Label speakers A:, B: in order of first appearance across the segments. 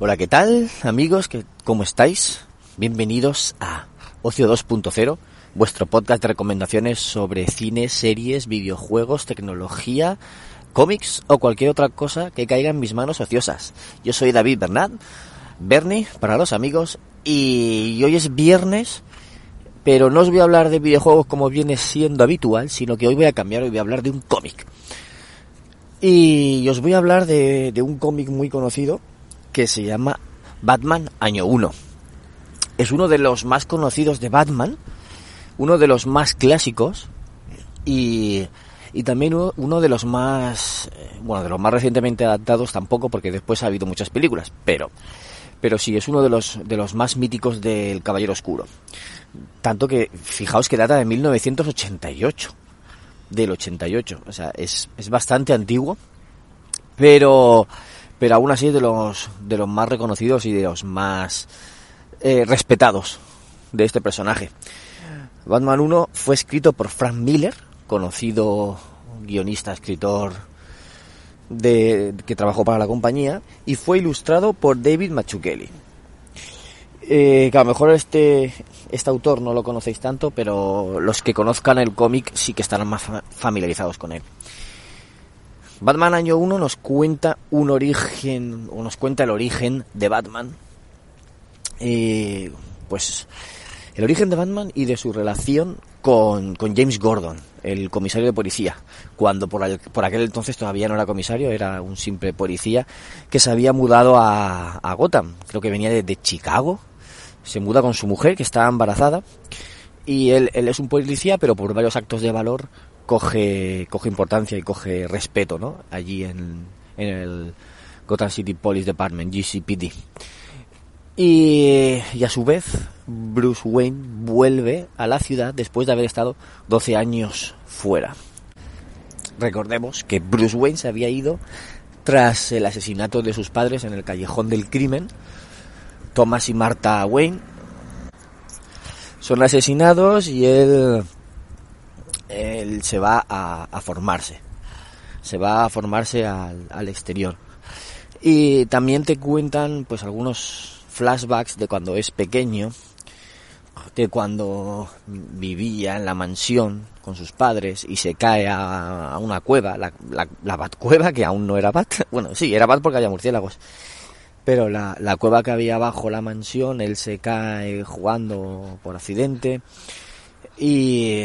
A: Hola, ¿qué tal, amigos? ¿Cómo estáis? Bienvenidos a Ocio 2.0, vuestro podcast de recomendaciones sobre cine, series, videojuegos, tecnología, cómics o cualquier otra cosa que caiga en mis manos ociosas. Yo soy David Bernat, Bernie para los amigos, y hoy es viernes, pero no os voy a hablar de videojuegos como viene siendo habitual, sino que hoy voy a cambiar, hoy voy a hablar de un cómic. Y os voy a hablar de, un cómic muy conocido que se llama Batman Año 1. Es uno de los más conocidos de Batman, uno de los más clásicos y, y también uno de los más, eh, bueno, de los más recientemente adaptados tampoco porque después ha habido muchas películas, pero, pero sí, es uno de los, de los más míticos del Caballero Oscuro. Tanto que, fijaos que data de 1988 del 88. O sea, es, es bastante antiguo, pero, pero aún así es de los, de los más reconocidos y de los más eh, respetados de este personaje. Batman 1 fue escrito por Frank Miller, conocido guionista, escritor de, que trabajó para la compañía, y fue ilustrado por David Mazzucchelli. Eh, que a lo mejor este, este autor no lo conocéis tanto, pero los que conozcan el cómic sí que estarán más familiarizados con él. Batman Año 1 nos cuenta un origen, o nos cuenta el origen de Batman. Eh, pues el origen de Batman y de su relación con, con James Gordon, el comisario de policía, cuando por, por, aquel entonces todavía no era comisario, era un simple policía que se había mudado a, a Gotham, creo que venía de, de Chicago, se muda con su mujer que está embarazada. Y él, él es un policía pero por varios actos de valor coge, coge importancia y coge respeto ¿no? allí en, en el Gotham City Police Department, GCPD. Y, y, a su vez, Bruce Wayne vuelve a la ciudad después de haber estado 12 años fuera. Recordemos que Bruce Wayne se había ido tras el asesinato de sus padres en el callejón del crimen Thomas y Martha Wayne son asesinados y él, se va a, formarse. Se va a formarse al, exterior. Y también te cuentan pues algunos flashbacks de cuando es pequeño, de cuando vivía en la mansión con sus padres y se cae a, una cueva, la, la, la Bat cueva, que aún no era Bat, bueno, sí, era Bat porque había murciélagos, pero la, la cueva que había bajo la mansión, él se cae jugando por accidente y,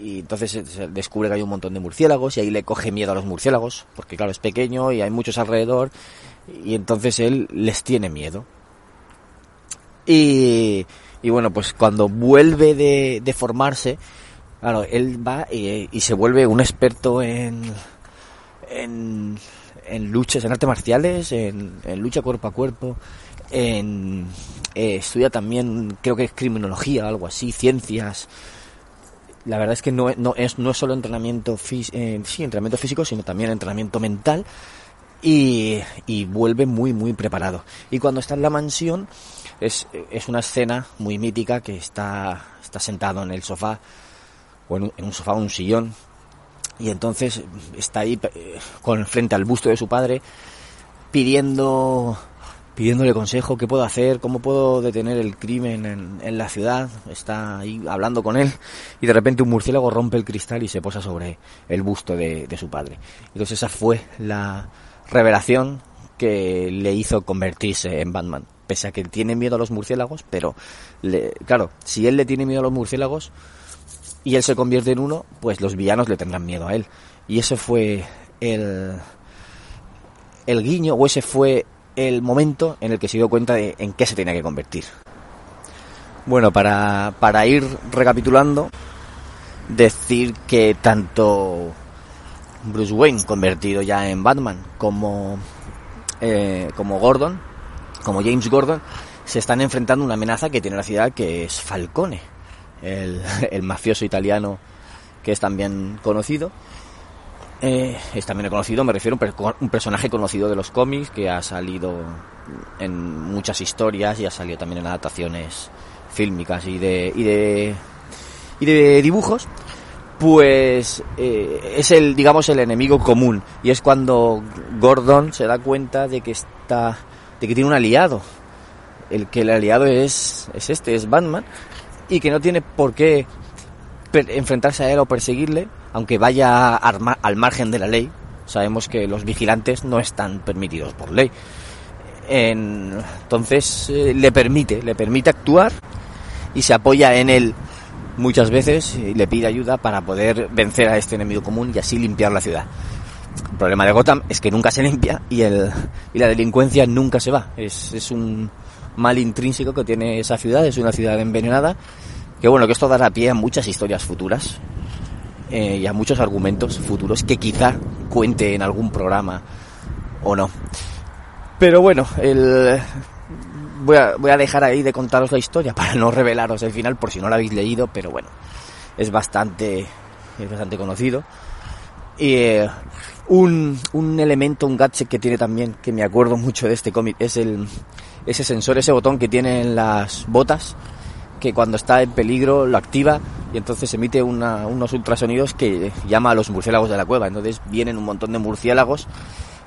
A: y entonces se descubre que hay un montón de murciélagos y ahí le coge miedo a los murciélagos, porque claro, es pequeño y hay muchos alrededor y entonces él les tiene miedo. Y, y bueno, pues cuando vuelve de, de formarse, claro, él va y, se vuelve un experto en, en en luchas, en artes marciales, en, lucha cuerpo a cuerpo, en, eh, estudia también, creo que es criminología, algo así, ciencias. La verdad es que no, no, es, no es solo entrenamiento, eh, sí, entrenamiento físico, sino también entrenamiento mental y, y vuelve muy, muy preparado. Y cuando está en la mansión, es, es una escena muy mítica que está, está sentado en el sofá, o en un, en un sofá, un sillón, y entonces está ahí eh, con frente al busto de su padre pidiendo pidiéndole consejo qué puedo hacer cómo puedo detener el crimen en, la ciudad está ahí hablando con él y de repente un murciélago rompe el cristal y se posa sobre el busto de, de su padre. Entonces esa fue la revelación que le hizo convertirse en Batman. Pese a que tiene miedo a los murciélagos pero le, claro si él le tiene miedo a los murciélagos y él se convierte en uno, pues los villanos le tendrán miedo a él. Y ese fue el, el guiño, o ese fue el momento en el que se dio cuenta de en qué se tenía que convertir. Bueno, para, para ir recapitulando, decir que tanto Bruce Wayne, convertido ya en Batman, como, eh, como Gordon, como James Gordon, se están enfrentando a una amenaza que tiene la ciudad que es Falcone el, el mafioso italiano que es también conocido. Eh, es también conocido, me refiero a un personaje conocido de los cómics que ha salido en muchas historias y ha salido también en adaptaciones fílmicas y de, y de, y de dibujos. Pues eh, es el, digamos, el enemigo común. Y es cuando Gordon se da cuenta de que está de que tiene un aliado. El que el aliado es, es este, es Batman, y que no tiene por qué enfrentarse a él o perseguirle, aunque vaya al margen de la ley. Sabemos que los vigilantes no están permitidos por ley. entonces eh, le permite, le permite actuar y se apoya en él muchas veces y le pide ayuda para poder vencer a este enemigo común y así limpiar la ciudad. El problema de Gotham es que nunca se limpia y, el, y la delincuencia nunca se va. Es, es un mal intrínseco que tiene esa ciudad, es una ciudad envenenada que bueno, que esto dará pie a muchas historias futuras eh, y a muchos argumentos futuros que quizá cuente en algún programa o no. Pero bueno, el... voy, a, voy a dejar ahí de contaros la historia para no revelaros el final por si no la habéis leído, pero bueno, es bastante, es bastante conocido. Y eh, un, un elemento, un gadget que tiene también, que me acuerdo mucho de este cómic, es el, ese sensor, ese botón que tiene en las botas que cuando está en peligro lo activa y entonces emite unos ultrasonidos que llama a los murciélagos de la cueva. Entonces vienen un montón de murciélagos,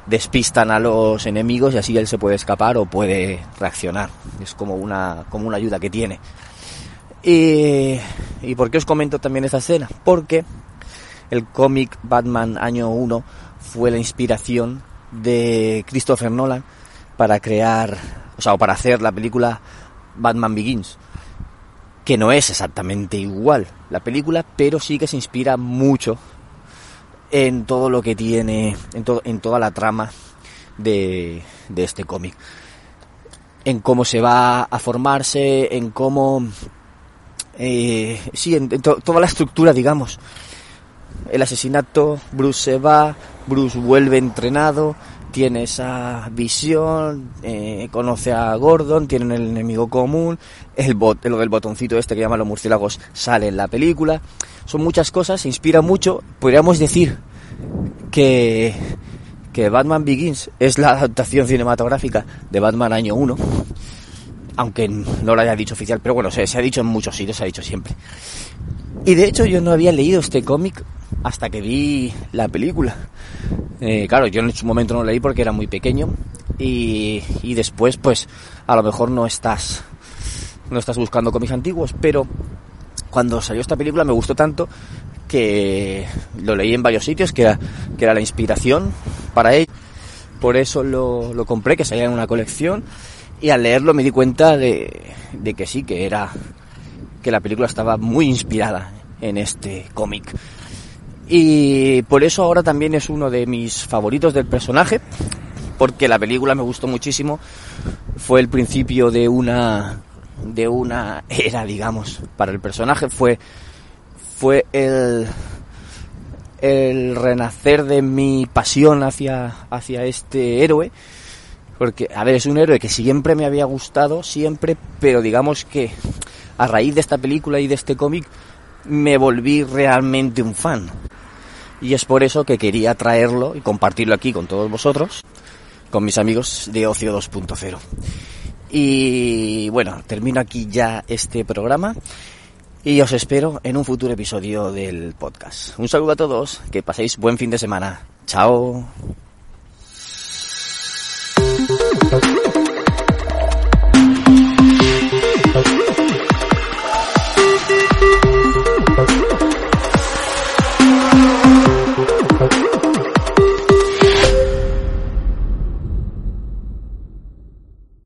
A: despistan a los enemigos y así él se puede escapar o puede reaccionar. Es como una, como una ayuda que tiene. Y, ¿Y por qué os comento también esta escena? Porque el cómic Batman año 1 fue la inspiración de Christopher Nolan para crear, o sea, para hacer la película Batman Begins que no es exactamente igual la película, pero sí que se inspira mucho en todo lo que tiene, en, en toda la trama de, de este cómic. En cómo se va a formarse, en cómo... Eh, sí, en, toda la estructura, digamos. El asesinato, Bruce se va, Bruce vuelve entrenado, tiene esa visión, eh, conoce a Gordon, tienen el enemigo común, el bot, lo del botoncito este que llaman los murciélagos sale en la película. Son muchas cosas, se inspira mucho. Podríamos decir que, que Batman Begins es la adaptación cinematográfica de Batman Año 1, aunque no lo haya dicho oficial, pero bueno, se, se ha dicho en muchos sitios, se ha dicho siempre. Y de hecho yo no había leído este cómic hasta que vi la película. Eh, claro, yo en su momento no leí porque era muy pequeño y, y después pues a lo mejor no estás no estás buscando cómics antiguos, pero cuando salió esta película me gustó tanto que lo leí en varios sitios, que era, que era la inspiración para él. Por eso lo, lo compré, que salía en una colección, y al leerlo me di cuenta de, de que sí, que era que la película estaba muy inspirada en este cómic. Y por eso ahora también es uno de mis favoritos del personaje, porque la película me gustó muchísimo. Fue el principio de una de una era, digamos, para el personaje. Fue fue el el renacer de mi pasión hacia hacia este héroe. Porque, a ver, es un héroe que siempre me había gustado, siempre, pero digamos que a raíz de esta película y de este cómic me volví realmente un fan. Y es por eso que quería traerlo y compartirlo aquí con todos vosotros, con mis amigos de Ocio 2.0. Y bueno, termino aquí ya este programa y os espero en un futuro episodio del podcast. Un saludo a todos, que paséis buen fin de semana. Chao.